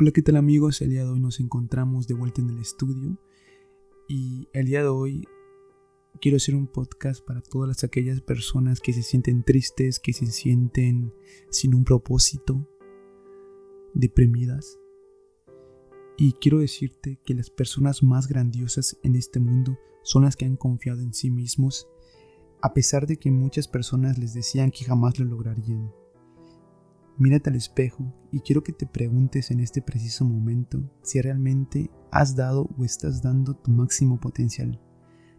Hola, ¿qué tal amigos? El día de hoy nos encontramos de vuelta en el estudio y el día de hoy quiero hacer un podcast para todas aquellas personas que se sienten tristes, que se sienten sin un propósito, deprimidas. Y quiero decirte que las personas más grandiosas en este mundo son las que han confiado en sí mismos, a pesar de que muchas personas les decían que jamás lo lograrían. Mírate al espejo y quiero que te preguntes en este preciso momento si realmente has dado o estás dando tu máximo potencial.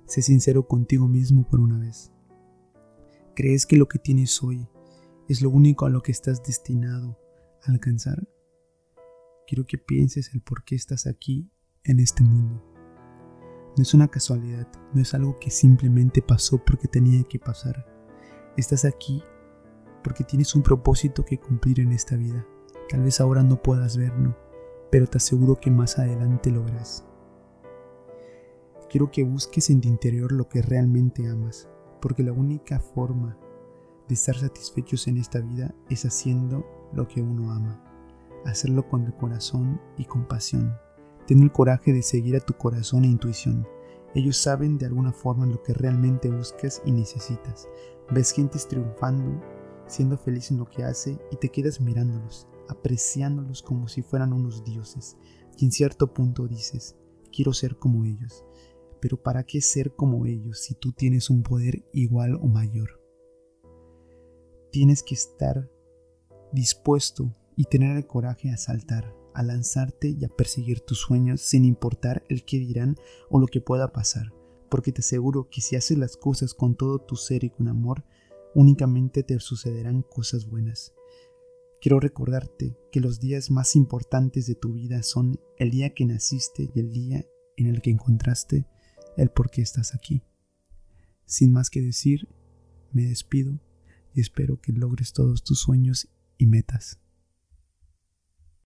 Sé sincero contigo mismo por una vez. ¿Crees que lo que tienes hoy es lo único a lo que estás destinado a alcanzar? Quiero que pienses el por qué estás aquí en este mundo. No es una casualidad, no es algo que simplemente pasó porque tenía que pasar. Estás aquí porque tienes un propósito que cumplir en esta vida. Tal vez ahora no puedas verlo, pero te aseguro que más adelante lo verás. Quiero que busques en tu interior lo que realmente amas, porque la única forma de estar satisfechos en esta vida es haciendo lo que uno ama. Hacerlo con el corazón y con pasión. Ten el coraje de seguir a tu corazón e intuición. Ellos saben de alguna forma lo que realmente buscas y necesitas. Ves gentes triunfando siendo feliz en lo que hace y te quedas mirándolos, apreciándolos como si fueran unos dioses. Y en cierto punto dices, quiero ser como ellos. Pero ¿para qué ser como ellos si tú tienes un poder igual o mayor? Tienes que estar dispuesto y tener el coraje a saltar, a lanzarte y a perseguir tus sueños sin importar el que dirán o lo que pueda pasar, porque te aseguro que si haces las cosas con todo tu ser y con amor, únicamente te sucederán cosas buenas. Quiero recordarte que los días más importantes de tu vida son el día que naciste y el día en el que encontraste el por qué estás aquí. Sin más que decir, me despido y espero que logres todos tus sueños y metas.